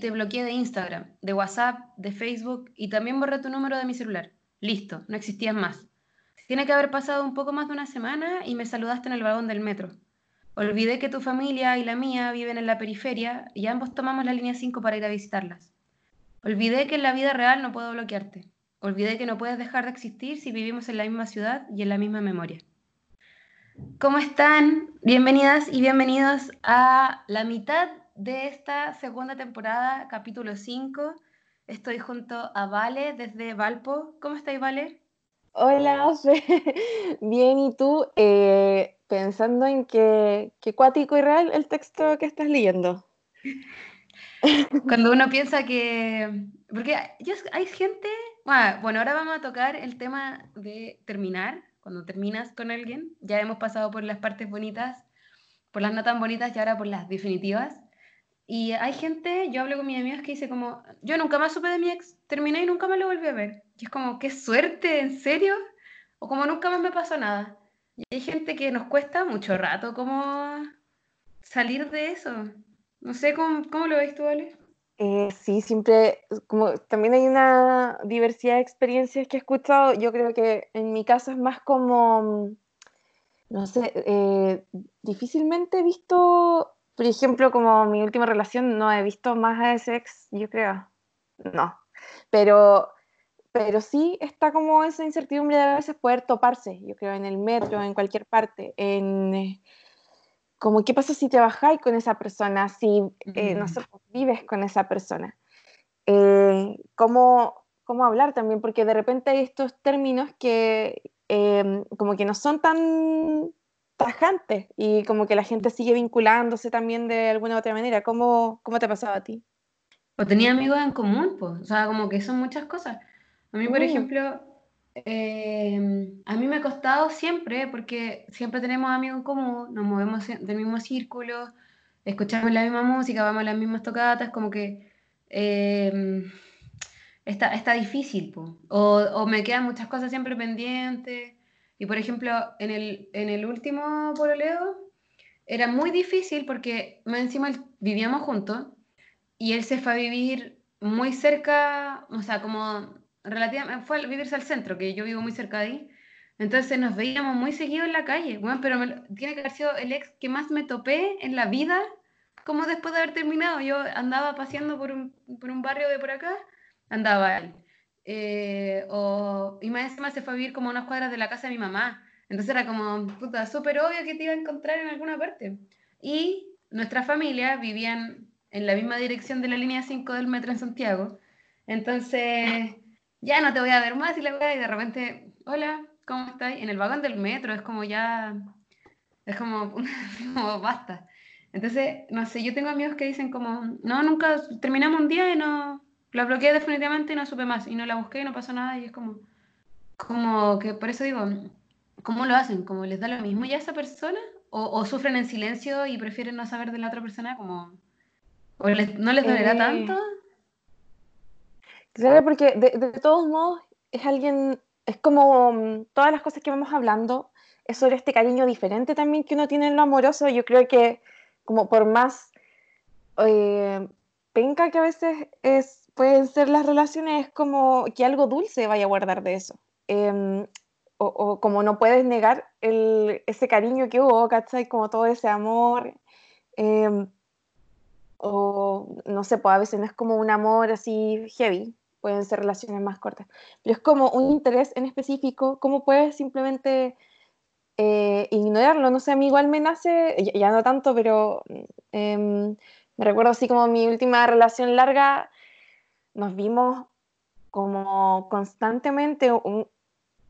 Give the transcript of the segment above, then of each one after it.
Te bloqueé de Instagram, de WhatsApp, de Facebook y también borré tu número de mi celular. Listo, no existías más. Tiene que haber pasado un poco más de una semana y me saludaste en el vagón del metro. Olvidé que tu familia y la mía viven en la periferia y ambos tomamos la línea 5 para ir a visitarlas. Olvidé que en la vida real no puedo bloquearte. Olvidé que no puedes dejar de existir si vivimos en la misma ciudad y en la misma memoria. ¿Cómo están? Bienvenidas y bienvenidos a la mitad de esta segunda temporada, capítulo 5. Estoy junto a Vale desde Valpo. ¿Cómo estáis, Vale? Hola, bien, ¿y tú? Eh, pensando en que, qué cuático y real el texto que estás leyendo. Cuando uno piensa que... Porque hay gente... Bueno, ahora vamos a tocar el tema de terminar, cuando terminas con alguien. Ya hemos pasado por las partes bonitas, por las no tan bonitas y ahora por las definitivas. Y hay gente, yo hablo con mis amigos que dice como, yo nunca más supe de mi ex, terminé y nunca más lo volví a ver. Y es como, qué suerte, ¿en serio? O como nunca más me pasó nada. Y hay gente que nos cuesta mucho rato como salir de eso. No sé, ¿cómo, cómo lo ves tú, Ale? Eh, sí, siempre, como también hay una diversidad de experiencias que he escuchado. Yo creo que en mi caso es más como, no sé, eh, difícilmente he visto por ejemplo, como mi última relación, no he visto más a ese ex, yo creo. No. Pero, pero sí está como esa incertidumbre de a veces poder toparse, yo creo, en el metro, en cualquier parte, en como qué pasa si trabajáis con esa persona, si, eh, no sé, pues, vives con esa persona. Eh, ¿cómo, ¿Cómo hablar también? Porque de repente hay estos términos que eh, como que no son tan tajante y como que la gente sigue vinculándose también de alguna u otra manera. ¿Cómo, cómo te ha pasado a ti? O tenía amigos en común, pues, o sea, como que son muchas cosas. A mí, por mm. ejemplo, eh, a mí me ha costado siempre, porque siempre tenemos amigos en común, nos movemos del mismo círculo, escuchamos la misma música, vamos a las mismas tocatas, como que eh, está, está difícil, pues. O, o me quedan muchas cosas siempre pendientes. Y por ejemplo, en el, en el último pololeo era muy difícil porque más encima vivíamos juntos y él se fue a vivir muy cerca, o sea, como relativamente, fue a vivirse al centro, que yo vivo muy cerca de ahí. Entonces nos veíamos muy seguido en la calle. Bueno, pero tiene que haber sido el ex que más me topé en la vida, como después de haber terminado. Yo andaba paseando por un, por un barrio de por acá, andaba él. Eh, o, y más encima se fue a vivir como a unas cuadras de la casa de mi mamá. Entonces era como, puta, súper obvio que te iba a encontrar en alguna parte. Y nuestra familia vivían en la misma dirección de la línea 5 del metro en Santiago. Entonces, ya no te voy a ver más y la y de repente, hola, ¿cómo estás? En el vagón del metro, es como ya, es como, como basta. Entonces, no sé, yo tengo amigos que dicen como, no, nunca terminamos un día y no, la bloqueé definitivamente y no supe más. Y no la busqué y no pasó nada. Y es como, como que por eso digo, ¿cómo lo hacen? ¿Cómo les da lo mismo ya a esa persona? ¿O, sufren en silencio y prefieren no saber de la otra persona? Como, ¿O no les dolerá eh, tanto? Claro, porque de, todos modos es alguien, es como mm, todas las cosas que vamos hablando, es sobre este cariño diferente también que uno tiene en lo amoroso. Yo creo que como por más eh, penca que a veces es pueden ser las relaciones como que algo dulce vaya a guardar de eso. Em, o, como no puedes negar el, ese cariño que hubo, ¿cachai? Como todo ese amor. Em, o no sé, pues a veces no es como un amor así heavy, pueden ser relaciones más cortas, pero es como un interés en específico, ¿cómo puedes simplemente eh, ignorarlo? No sé, a mí igual me nace, ya, no tanto, pero em, me recuerdo así como mi última relación larga, nos vimos como constantemente,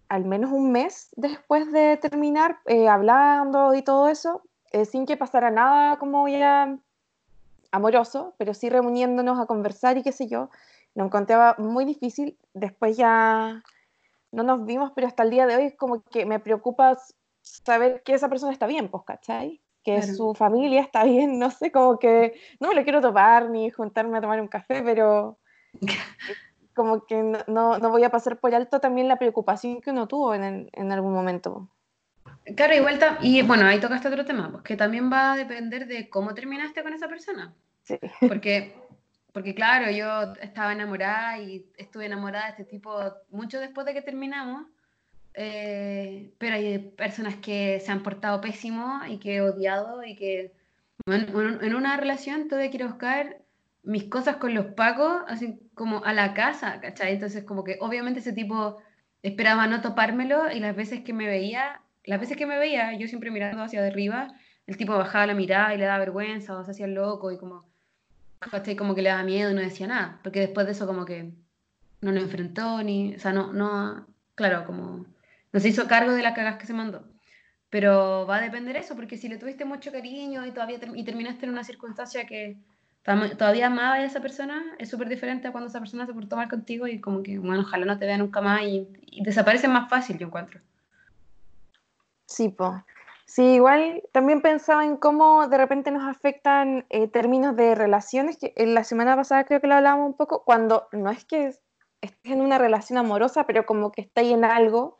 al menos un mes después de terminar, eh, hablando y todo eso, eh, sin que pasara nada como ya amoroso, pero sí reuniéndonos a conversar y qué sé yo. Lo encontraba muy difícil. Después ya no nos vimos, pero hasta el día de hoy es como que me preocupa saber que esa persona está bien, pues, ¿cachai? Que su familia está bien, no sé, como que no me lo quiero topar ni juntarme a tomar un café, pero como que no, no, voy a pasar por alto también la preocupación que uno tuvo en, en algún momento. Claro, igual, y bueno, ahí tocaste otro tema, pues que también va a depender de cómo terminaste con esa persona. Sí. Porque, porque claro, yo estaba enamorada y estuve enamorada de este tipo mucho después de que terminamos, eh, pero hay personas que se han portado pésimo y que he odiado y que en, una relación tuve que ir a buscar mis cosas con los pacos, así como a la casa, ¿cachai? Entonces como que obviamente ese tipo esperaba no topármelo y las veces que me veía, las veces que me veía, yo siempre mirando hacia arriba, el tipo bajaba la mirada y le daba vergüenza o se hacía loco y como, Como que le daba miedo y no decía nada, porque después de eso como que no lo enfrentó ni, o sea, no, no, claro, como no se hizo cargo de las cagas que se mandó. Pero va a depender eso, porque si le tuviste mucho cariño y todavía y terminaste en una circunstancia que todavía amaba a esa persona, es súper diferente a cuando esa persona se portó mal contigo y como que, bueno, ojalá no te vea nunca más y, desaparece más fácil, yo encuentro. Sí, pues. Sí, igual también pensaba en cómo de repente nos afectan eh, términos de relaciones, que en la semana pasada creo que lo hablábamos un poco, cuando no es que estés en una relación amorosa, pero como que estáis en algo,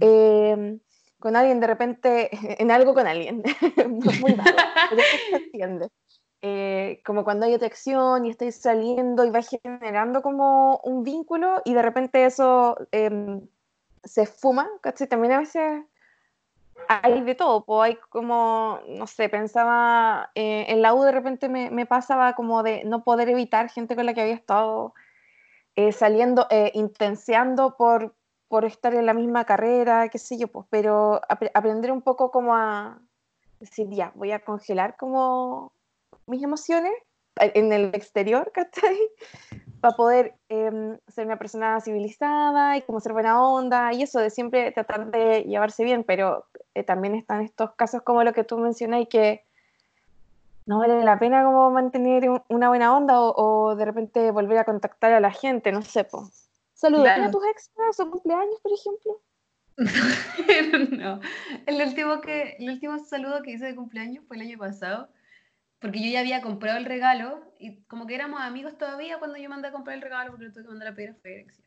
eh, con alguien de repente, en algo con alguien, muy malo, pero se entiende. Eh, como cuando hay atracción y estáis saliendo y va generando como un vínculo y de repente eso em, se fuma, ¿cachai? También a veces hay de todo, pues hay como, no sé, pensaba, eh, en la U de repente me, me, pasaba como de no poder evitar gente con la que había estado eh, saliendo, intenseando por, por estar en la misma carrera, qué sé yo, pues, pero aprender un poco como a decir, ya, voy a congelar como mis emociones en el exterior, ¿cachai? Para poder em, ser una persona civilizada y como ser buena onda y eso de siempre tratar de llevarse bien, pero eh, también están estos casos como lo que tú mencionas y que no vale la pena como mantener una buena onda o, de repente volver a contactar a la gente, no sé, pues. Saludar a tus ex a su cumpleaños, por ejemplo. no, el último, que, el último saludo que hice de cumpleaños fue el año pasado porque yo ya había comprado el regalo y como que éramos amigos todavía cuando yo mandé a comprar el regalo porque lo tuve que mandar a pedir a FedEx.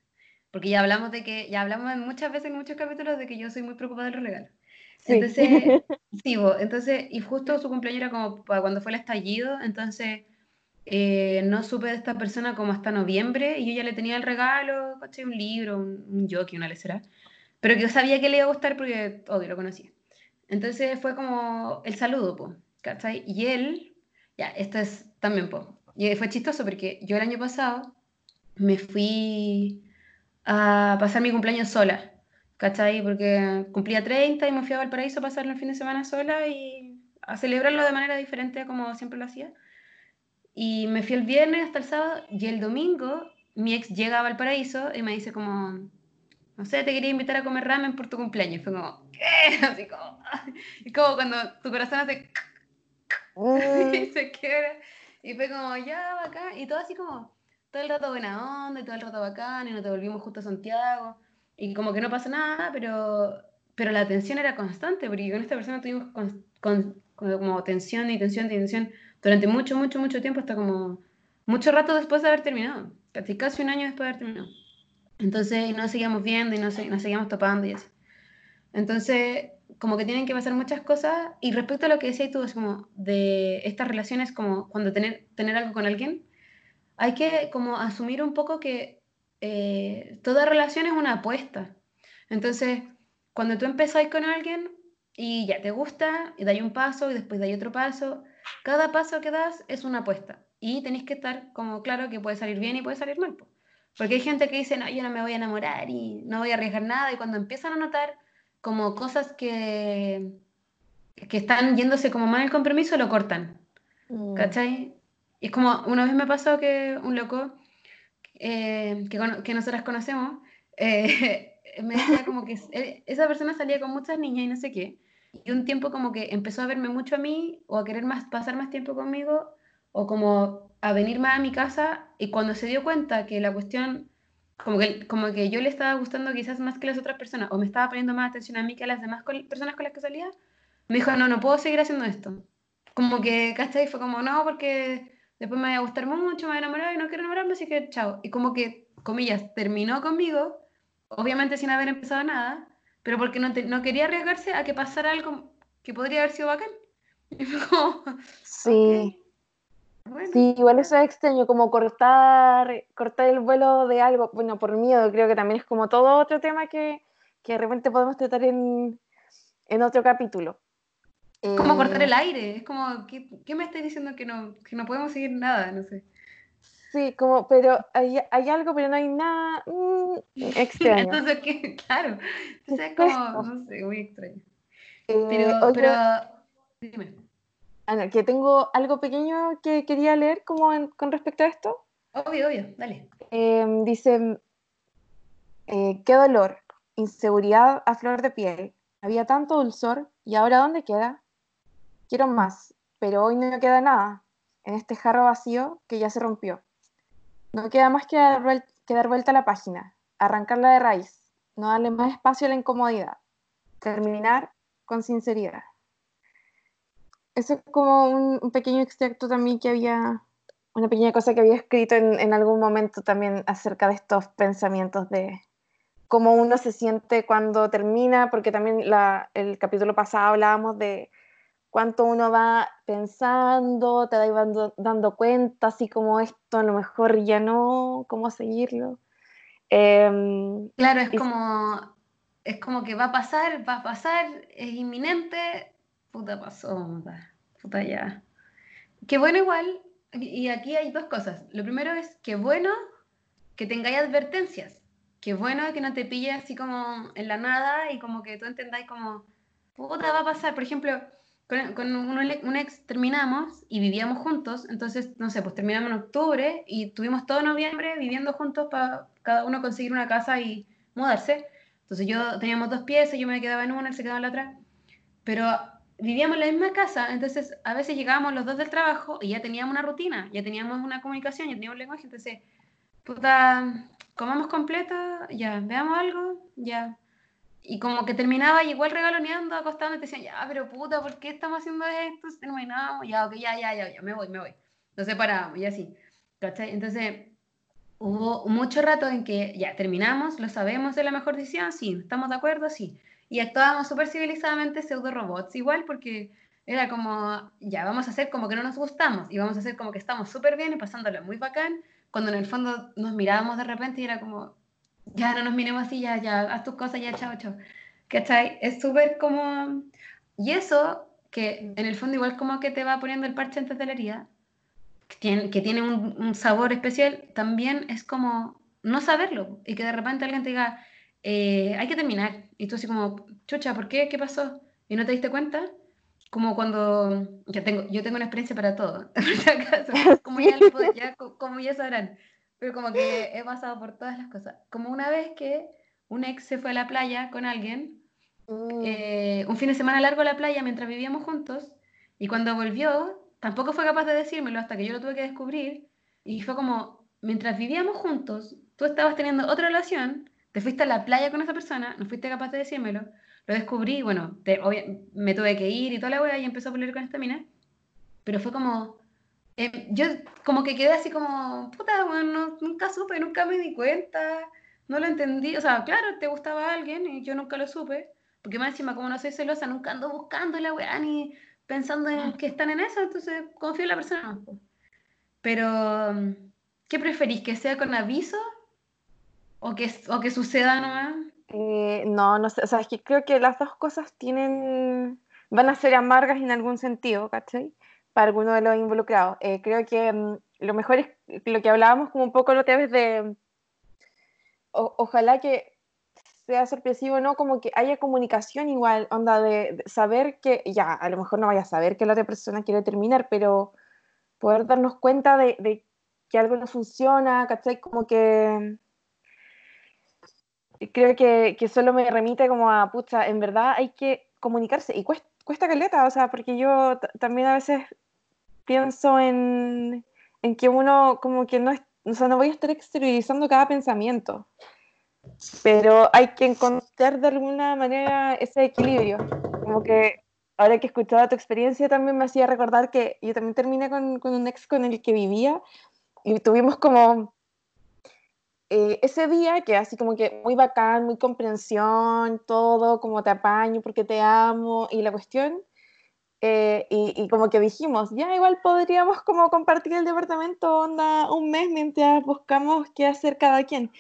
Porque ya hablamos de que, ya hablamos muchas veces en muchos capítulos de que yo soy muy preocupada de los regalos. Entonces, sí, entonces, y justo su cumpleaños era como cuando fue el estallido, entonces eh, no supe de esta persona como hasta noviembre y yo ya le tenía el regalo, un libro, un, un jockey, una lecera, pero que yo sabía que le iba a gustar porque, obvio, lo conocía. Entonces fue como el saludo, pues, ¿cachai? Y él, ya, esto es también, po. Y fue chistoso porque yo el año pasado me fui a pasar mi cumpleaños sola, ¿cachai? Porque cumplía 30 y me fui a Valparaíso a pasar el fin de semana sola y a celebrarlo de manera diferente como siempre lo hacía. Y me fui el viernes hasta el sábado y el domingo mi ex llega a Valparaíso y me dice como, no sé, te quería invitar a comer ramen por tu cumpleaños. Y fue como, ¿qué? Así como, y como cuando tu corazón hace y se quiebra. Y fue como, ya, bacán. Y todo así como, todo el rato buena onda y todo el rato bacán. Y nos devolvimos justo a Santiago. Y como que no pasa nada, pero, pero la tensión era constante. Porque con esta persona tuvimos con, como tensión y tensión y tensión durante mucho, mucho, mucho tiempo. Hasta como mucho rato después de haber terminado. Casi, casi un año después de haber terminado. Entonces nos seguíamos viendo y nos, nos seguíamos topando y así. Entonces, como que tienen que pasar muchas cosas. Y respecto a lo que decías tú, es como de estas relaciones, como cuando tener, tener algo con alguien, hay que como asumir un poco que eh, toda relación es una apuesta. Entonces, cuando tú empezás con alguien y ya te gusta, y dais un paso y después dais otro paso, cada paso que das es una apuesta. Y tenéis que estar como claro que puede salir bien y puede salir mal. Porque hay gente que dice, no, yo no me voy a enamorar y no voy a arriesgar nada. Y cuando empiezan a notar como cosas que, que están yéndose como mal el compromiso, lo cortan. Mm. ¿Cachai? Y es como, una vez me pasó que un loco eh, que, que, nosotras conocemos, eh, me decía como que esa persona salía con muchas niñas y no sé qué. Y un tiempo como que empezó a verme mucho a mí o a querer más, pasar más tiempo conmigo o como a venir más a mi casa y cuando se dio cuenta que la cuestión como que, como que yo le estaba gustando quizás más que las otras personas, o me estaba poniendo más atención a mí que a las demás personas con las que salía, me dijo, no, no puedo seguir haciendo esto. Como que, ¿cachai? Fue como, no, porque después me va a gustar mucho, me voy a enamorar y no quiero enamorarme, así que chao. Y como que, comillas, terminó conmigo, obviamente sin haber empezado nada, pero porque no, no quería arriesgarse a que pasara algo que podría haber sido bacán. Y fue como, sí. Sí, igual eso es extraño, como cortar, cortar el vuelo de algo, bueno, por miedo, creo que también es como todo otro tema que, que de repente podemos tratar en, en otro capítulo. Es como cortar el eh, aire, es como, ¿qué, ¿qué, me estás diciendo que no, que no podemos seguir nada? No sé. Sí, como, pero hay, hay algo, pero no hay nada mm, extraño. Entonces, ¿qué? claro, entonces es como, no sé, muy extraño. Eh, pero, pero, dime. Ana, que tengo algo pequeño que quería leer como con respecto a esto. Obvio, obvio, dale. Em, dice, eh, qué dolor, inseguridad a flor de piel. Había tanto dulzor y ahora ¿dónde queda? Quiero más, pero hoy no queda nada en este jarro vacío que ya se rompió. No queda más que dar, que dar vuelta a la página, arrancarla de raíz, no darle más espacio a la incomodidad, terminar con sinceridad eso es como un, pequeño extracto también que había, una pequeña cosa que había escrito en, algún momento también acerca de estos pensamientos de cómo uno se siente cuando termina, porque también la, el capítulo pasado hablábamos de cuánto uno va pensando, te va dando, cuenta, así como esto a lo mejor ya no, cómo seguirlo. Em, claro, es como, es como que va a pasar, va a pasar, es inminente, puta pasó, puta, ya. Qué bueno igual, y aquí hay dos cosas. Lo primero es que bueno que tengáis advertencias, qué bueno que no te pille así como en la nada y como que tú entendáis como, puta, va a pasar. Por ejemplo, con, un, ex terminamos y vivíamos juntos, entonces, no sé, pues terminamos en octubre y tuvimos todo noviembre viviendo juntos para cada uno conseguir una casa y mudarse. Entonces yo teníamos dos piezas, yo me quedaba en una, él se quedaba en la otra. Pero vivíamos en la misma casa, entonces a veces llegábamos los dos del trabajo y ya teníamos una rutina, ya teníamos una comunicación, ya teníamos lenguaje, entonces, puta, comamos completo, ya, veamos algo, ya. Y como que terminaba igual regaloneando, acostando, y te decían, ya, pero puta, ¿por qué estamos haciendo esto? Terminamos, ya, ok, ya, ya, ya, ya, me voy, me voy. Nos separamos y así, ¿cachai? Entonces, hubo mucho rato en que ya terminamos, lo sabemos, es la mejor decisión, sí, estamos de acuerdo, sí y actuábamos súper civilizadamente pseudo robots igual porque era como, ya vamos a hacer como que no nos gustamos y vamos a hacer como que estamos súper bien y pasándolo muy bacán, cuando en el fondo nos mirábamos de repente y era como, ya no nos miremos así, ya, ya, haz tus cosas, ya, chao, chao. ¿Cachai? Es súper como... Y eso, que en el fondo igual como que te va poniendo el parche antes de la herida, que tiene, que tiene un, un sabor especial, también es como no saberlo y que de repente alguien te diga, eh, hay que terminar. Y tú así como, chucha, ¿por qué? ¿Qué pasó? ¿Y no te diste cuenta? Como cuando, yo tengo, yo tengo una experiencia para todo, como ya, como ya sabrán, pero como que he pasado por todas las cosas. Como una vez que un ex se fue a la playa con alguien, mm. eh, un fin de semana largo a la playa mientras vivíamos juntos, y cuando volvió, tampoco fue capaz de decírmelo hasta que yo lo tuve que descubrir, y fue como, mientras vivíamos juntos, tú estabas teniendo otra relación, te fuiste a la playa con esa persona, no fuiste capaz de decírmelo, lo descubrí, bueno, me tuve que ir y toda la wea y empezó a pelear con esta mina, pero fue como, em, yo como que quedé así como, puta, bueno, nunca supe, nunca me di cuenta, no lo entendí, o sea, claro, te gustaba alguien y yo nunca lo supe, porque más encima como no soy celosa, nunca ando buscando la weá ni pensando en que están en eso, entonces confío en la persona. Pero, ¿qué preferís? ¿Que sea con aviso o que, o que suceda nomás. Eh, no, no sé, o sea, es que creo que las dos cosas tienen, van a ser amargas en algún sentido, ¿cachai? Para alguno de los involucrados. Eh, creo que mm, lo mejor es lo que hablábamos como un poco lo que ves de, ojalá que sea sorpresivo, ¿no? Como que haya comunicación igual, onda de, saber que, ya, a lo mejor no vaya a saber que la otra persona quiere terminar, pero poder darnos cuenta de, de que algo no funciona, ¿cachai? Como que creo que, que, solo me remite como a, pucha, en verdad hay que comunicarse y cuesta, cuesta caleta, o sea, porque yo también a veces pienso en, en, que uno como que no, es, o sea, no voy a estar exteriorizando cada pensamiento, pero hay que encontrar de alguna manera ese equilibrio, como que ahora que escuchaba tu experiencia también me hacía recordar que yo también terminé con, con un ex con el que vivía y tuvimos como eh, ese día que así como que muy bacán, muy comprensión, todo, como te apaño porque te amo y la cuestión, Eh, y, como que dijimos, ya igual podríamos como compartir el departamento onda un mes mientras buscamos qué hacer cada quien.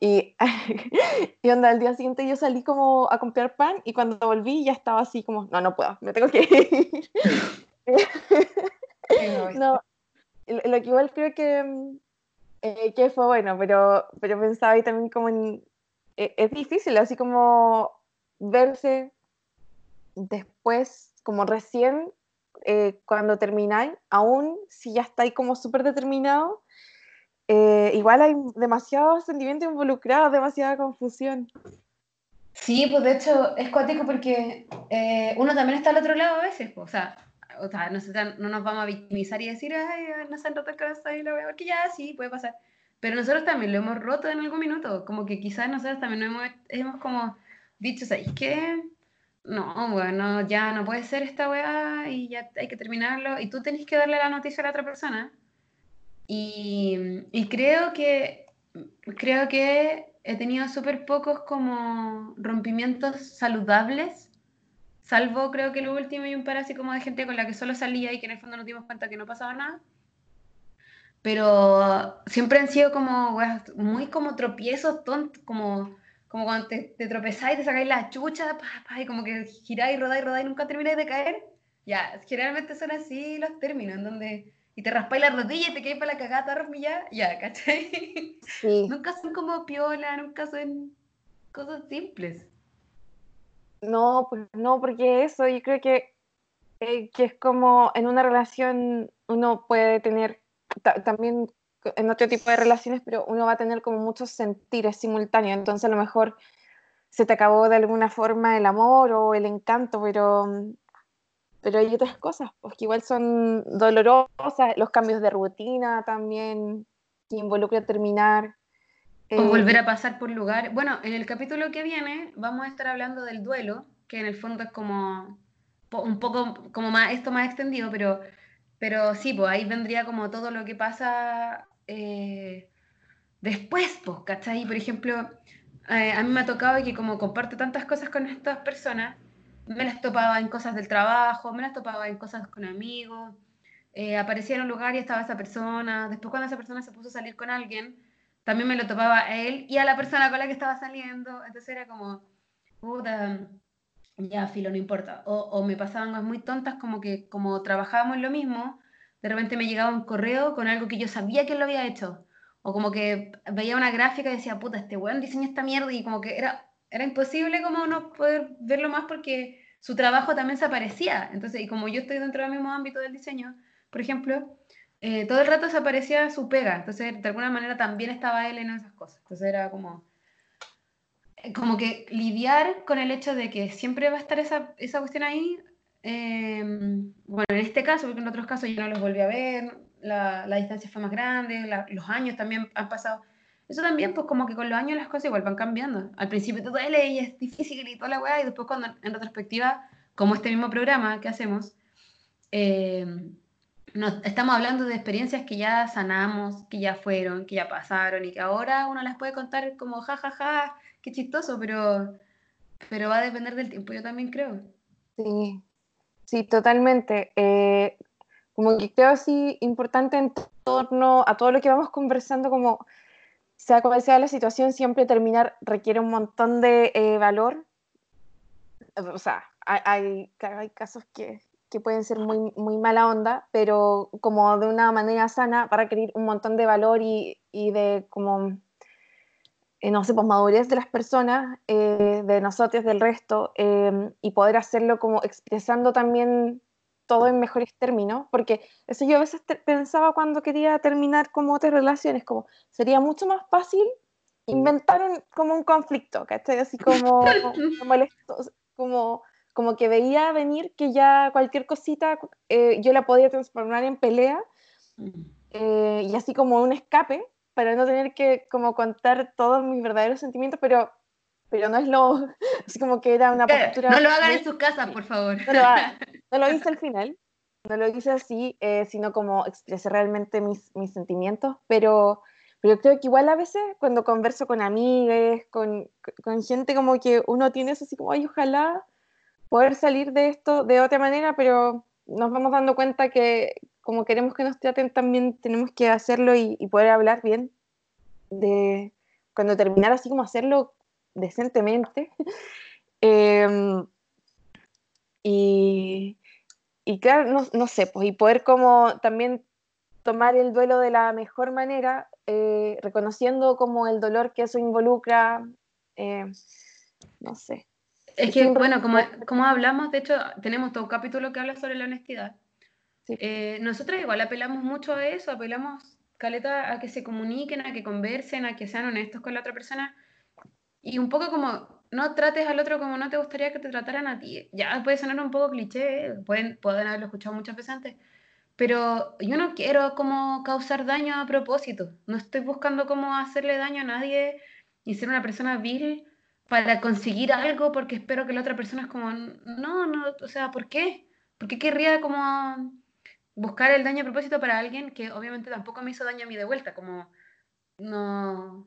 Y, y onda, al día siguiente yo salí como a comprar pan y cuando volví ya estaba así como, no, no puedo, me tengo que ir. no, lo que igual creo que, eh, que fue bueno, pero, pero pensaba ahí también como en, e, es difícil, así como verse después, como recién, eh, cuando termináis, aún si ya estáis como súper determinado, eh, igual hay demasiados sentimientos involucrados, demasiada confusión. Sí, pues de hecho es cuático porque eh, uno también está al otro lado a veces, pues, o sea, o sea no, no, nos vamos a victimizar y decir, ay, no se han roto el cabeza y la veo, que ya sí, puede pasar. Pero nosotros también lo hemos roto en algún minuto, como que quizás nosotros también hemos, hemos como dicho, ¿sabes qué? No, bueno, ya no puede ser esta weá y ya hay que terminarlo. Y tú tenés que darle la noticia a la otra persona. Y, y creo que creo que he tenido súper pocos como rompimientos saludables, salvo creo que lo último y un par así como de gente con la que solo salía y que en el fondo nos dimos cuenta que no pasaba nada. Pero siempre han sido como muy como tropiezos tontos, como como cuando te, te tropezáis, te sacáis la chucha, y como que giráis, rodáis, rodáis, y nunca termináis de caer. Ya, generalmente son así los términos, en donde y te raspáis la rodilla y te caes para la cagada, ya, ya, ¿cachai? Sí. nunca son como piola, nunca son cosas simples. No, pues no, porque eso yo creo que, eh, que es como en una relación uno puede tener también en otro tipo de relaciones, pero uno va a tener como muchos sentires simultáneos, entonces a lo mejor se te acabó de alguna forma el amor o el encanto, pero, pero hay otras cosas, pues que igual son dolorosas, los cambios de rutina también, que involucra terminar. O eh, volver a pasar por lugar. Bueno, en el capítulo que viene vamos a estar hablando del duelo, que en el fondo es como un poco como más esto más extendido, pero pero sí, pues ahí vendría como todo lo que pasa eh, después, pues, ¿cachai? Por ejemplo, eh, a mí me ha tocado que como comparto tantas cosas con estas personas, me las topaba en cosas del trabajo, me las topaba en cosas con amigos, eh, aparecía en un lugar y estaba esa persona, después cuando esa persona se puso a salir con alguien, también me lo topaba a él y a la persona con la que estaba saliendo, entonces era como, puta, ya, filo, no importa. O, o me pasaban cosas muy tontas como que como trabajábamos lo mismo, de repente me llegaba un correo con algo que yo sabía que él lo había hecho. O como que veía una gráfica y decía, puta, este weón diseña esta mierda y como que era, era imposible como no poder verlo más porque su trabajo también se aparecía. Entonces, y como yo estoy dentro del mismo ámbito del diseño, por ejemplo, eh, todo el rato se aparecía su pega. Entonces, de alguna manera también estaba él en esas cosas. Entonces era como, eh, como que lidiar con el hecho de que siempre va a estar esa, esa cuestión ahí Em, bueno, en este caso, porque en otros casos yo no los volví a ver, la, la distancia fue más grande, los años también han pasado. Eso también, pues como que con los años las cosas igual van cambiando. Al principio te duele y es difícil y toda la weá, y después cuando en retrospectiva, como este mismo programa que hacemos, em, estamos hablando de experiencias que ya sanamos, que ya fueron, que ya pasaron y que ahora uno las puede contar como jajaja, ja, ja, qué chistoso, pero, pero va a depender del tiempo, yo también creo. Sí, Sí, totalmente. Eh, como que creo así importante en torno a todo lo que vamos conversando, como sea cual sea la situación, siempre terminar requiere un montón de eh, valor. O sea, hay, hay, casos que, que, pueden ser muy, muy mala onda, pero como de una manera sana va a requerir un montón de valor y, y de como eh, no sé, pues madurez de las personas, eh, de nosotros, del resto, em, y poder hacerlo como expresando también todo en mejores términos, porque eso yo a veces pensaba cuando quería terminar como otras relaciones, como sería mucho más fácil inventar un, como un conflicto, ¿cachai? Así como, como, como, que veía venir que ya cualquier cosita eh, yo la podía transformar en pelea, mm. y así como un escape, para no tener que como contar todos mis verdaderos sentimientos, pero, pero no es lo, así como que era una postura... No lo hagan en sus casas, por favor. No lo, hice al final, no lo hice así, eh, sino como expresé realmente mis, mis sentimientos, pero, pero creo que igual a veces cuando converso con amigas, con, con gente como que uno tiene eso así como, ay, ojalá poder salir de esto de otra manera, pero, nos vamos dando cuenta que como queremos que nos traten también tenemos que hacerlo y, poder hablar bien de cuando terminar así como hacerlo decentemente. Em, y, y, claro, no, no, sé, pues y poder como también tomar el duelo de la mejor manera, eh, reconociendo como el dolor que eso involucra, eh, no sé. Es que, bueno, como, como hablamos, de hecho, tenemos todo un capítulo que habla sobre la honestidad. Eh, nosotros igual apelamos mucho a eso, apelamos, Caleta, a que se comuniquen, a que conversen, a que sean honestos con la otra persona. Y un poco como, no trates al otro como no te gustaría que te trataran a ti. Ya puede sonar un poco cliché, pueden, pueden haberlo escuchado muchas veces antes, pero yo no quiero como causar daño a propósito. No estoy buscando cómo hacerle daño a nadie y ser una persona vil para conseguir algo porque espero que la otra persona es como, no, no, o sea, ¿por qué? ¿Por qué querría como buscar el daño a propósito para alguien que obviamente tampoco me hizo daño a mí de vuelta? Como, no.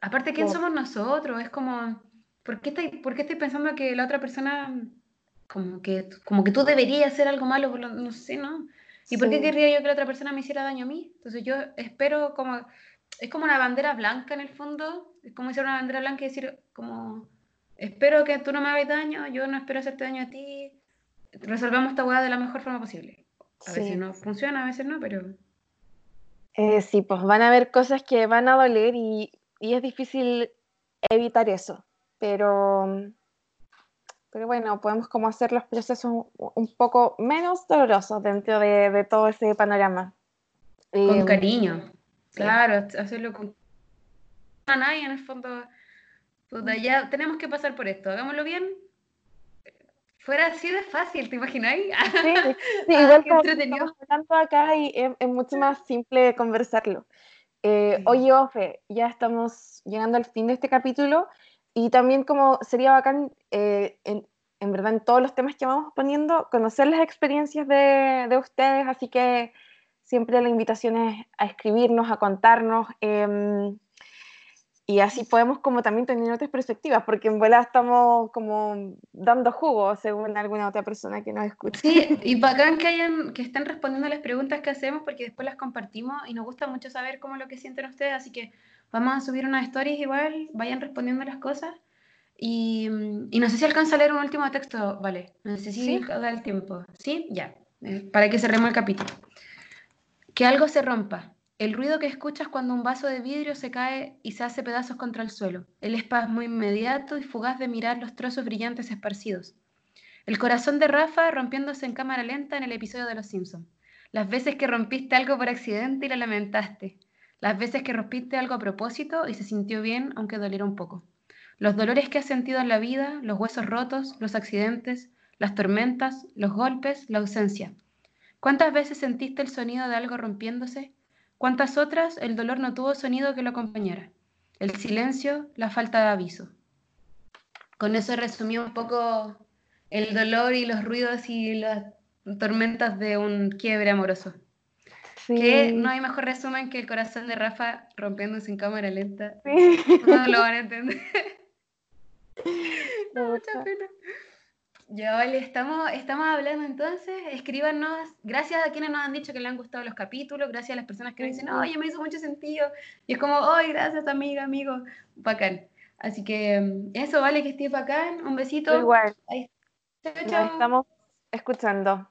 Aparte, ¿quién somos nosotros? Es como, ¿por qué, estoy, ¿por qué estoy pensando que la otra persona, como que, como que tú deberías hacer algo malo? no sé, ¿no? ¿Y por qué querría yo que la otra persona me hiciera daño a mí? Entonces yo espero como, es como una bandera blanca en el fondo, como decir una bandera blanca decir como, espero que tú no me hagas daño, yo no espero hacerte daño a ti, resolvamos esta hueá de la mejor forma posible. A veces no funciona, a veces no, pero... Eh, sí, pues van a haber cosas que van a doler y, y es difícil evitar eso, pero pero bueno, podemos como hacer los procesos un, poco menos dolorosos dentro de, todo ese panorama. Con eh, cariño, claro, hacerlo con a nadie en el fondo. ya tenemos que pasar por esto, hagámoslo bien. Fuera así de fácil, ¿te imagináis? Sí, sí igual como estamos hablando acá y es, mucho más simple conversarlo. Eh, Oye, Ofe, ya estamos llegando al fin de este capítulo y también como sería bacán, eh, en, en, verdad, en todos los temas que vamos poniendo, conocer las experiencias de, de ustedes, así que siempre la invitación es a escribirnos, a contarnos, em, y así podemos como también tener otras perspectivas, porque en vuela estamos como dando jugo según alguna otra persona que nos escucha. Sí, y bacán que, hayan, que estén respondiendo las preguntas que hacemos, porque después las compartimos y nos gusta mucho saber cómo es lo que sienten ustedes, así que Vamos a subir unas stories igual, vayan respondiendo las cosas. Y, y no sé si alcanza a leer un último texto, vale. No sé si da el tiempo. ¿Sí? Ya. Eh, para que cerremos el capítulo. Que algo se rompa. El ruido que escuchas cuando un vaso de vidrio se cae y se hace pedazos contra el suelo. El espasmo inmediato y fugaz de mirar los trozos brillantes esparcidos. El corazón de Rafa rompiéndose en cámara lenta en el episodio de Los Simpsons. Las veces que rompiste algo por accidente y la lamentaste. Las veces que rompiste algo a propósito y se sintió bien, aunque doliera un poco. Los dolores que has sentido en la vida, los huesos rotos, los accidentes, las tormentas, los golpes, la ausencia. ¿Cuántas veces sentiste el sonido de algo rompiéndose? ¿Cuántas otras el dolor no tuvo sonido que lo acompañara? El silencio, la falta de aviso. Con eso resumí un poco el dolor y los ruidos y las tormentas de un quiebre amoroso. Que no hay mejor resumen que el corazón de Rafa rompiéndose en cámara lenta. No lo van a entender. mucha pena. Ya, vale, estamos, estamos hablando entonces. Escríbanos. Gracias a quienes nos han dicho que le han gustado los capítulos. Gracias a las personas que nos dicen, oye, me hizo mucho sentido. Y es como, oye, gracias, amiga, amigo. Bacán. Así que mm, eso, vale, que esté bacán. Un besito. Igual. Ahí. Chao, chao. estamos escuchando.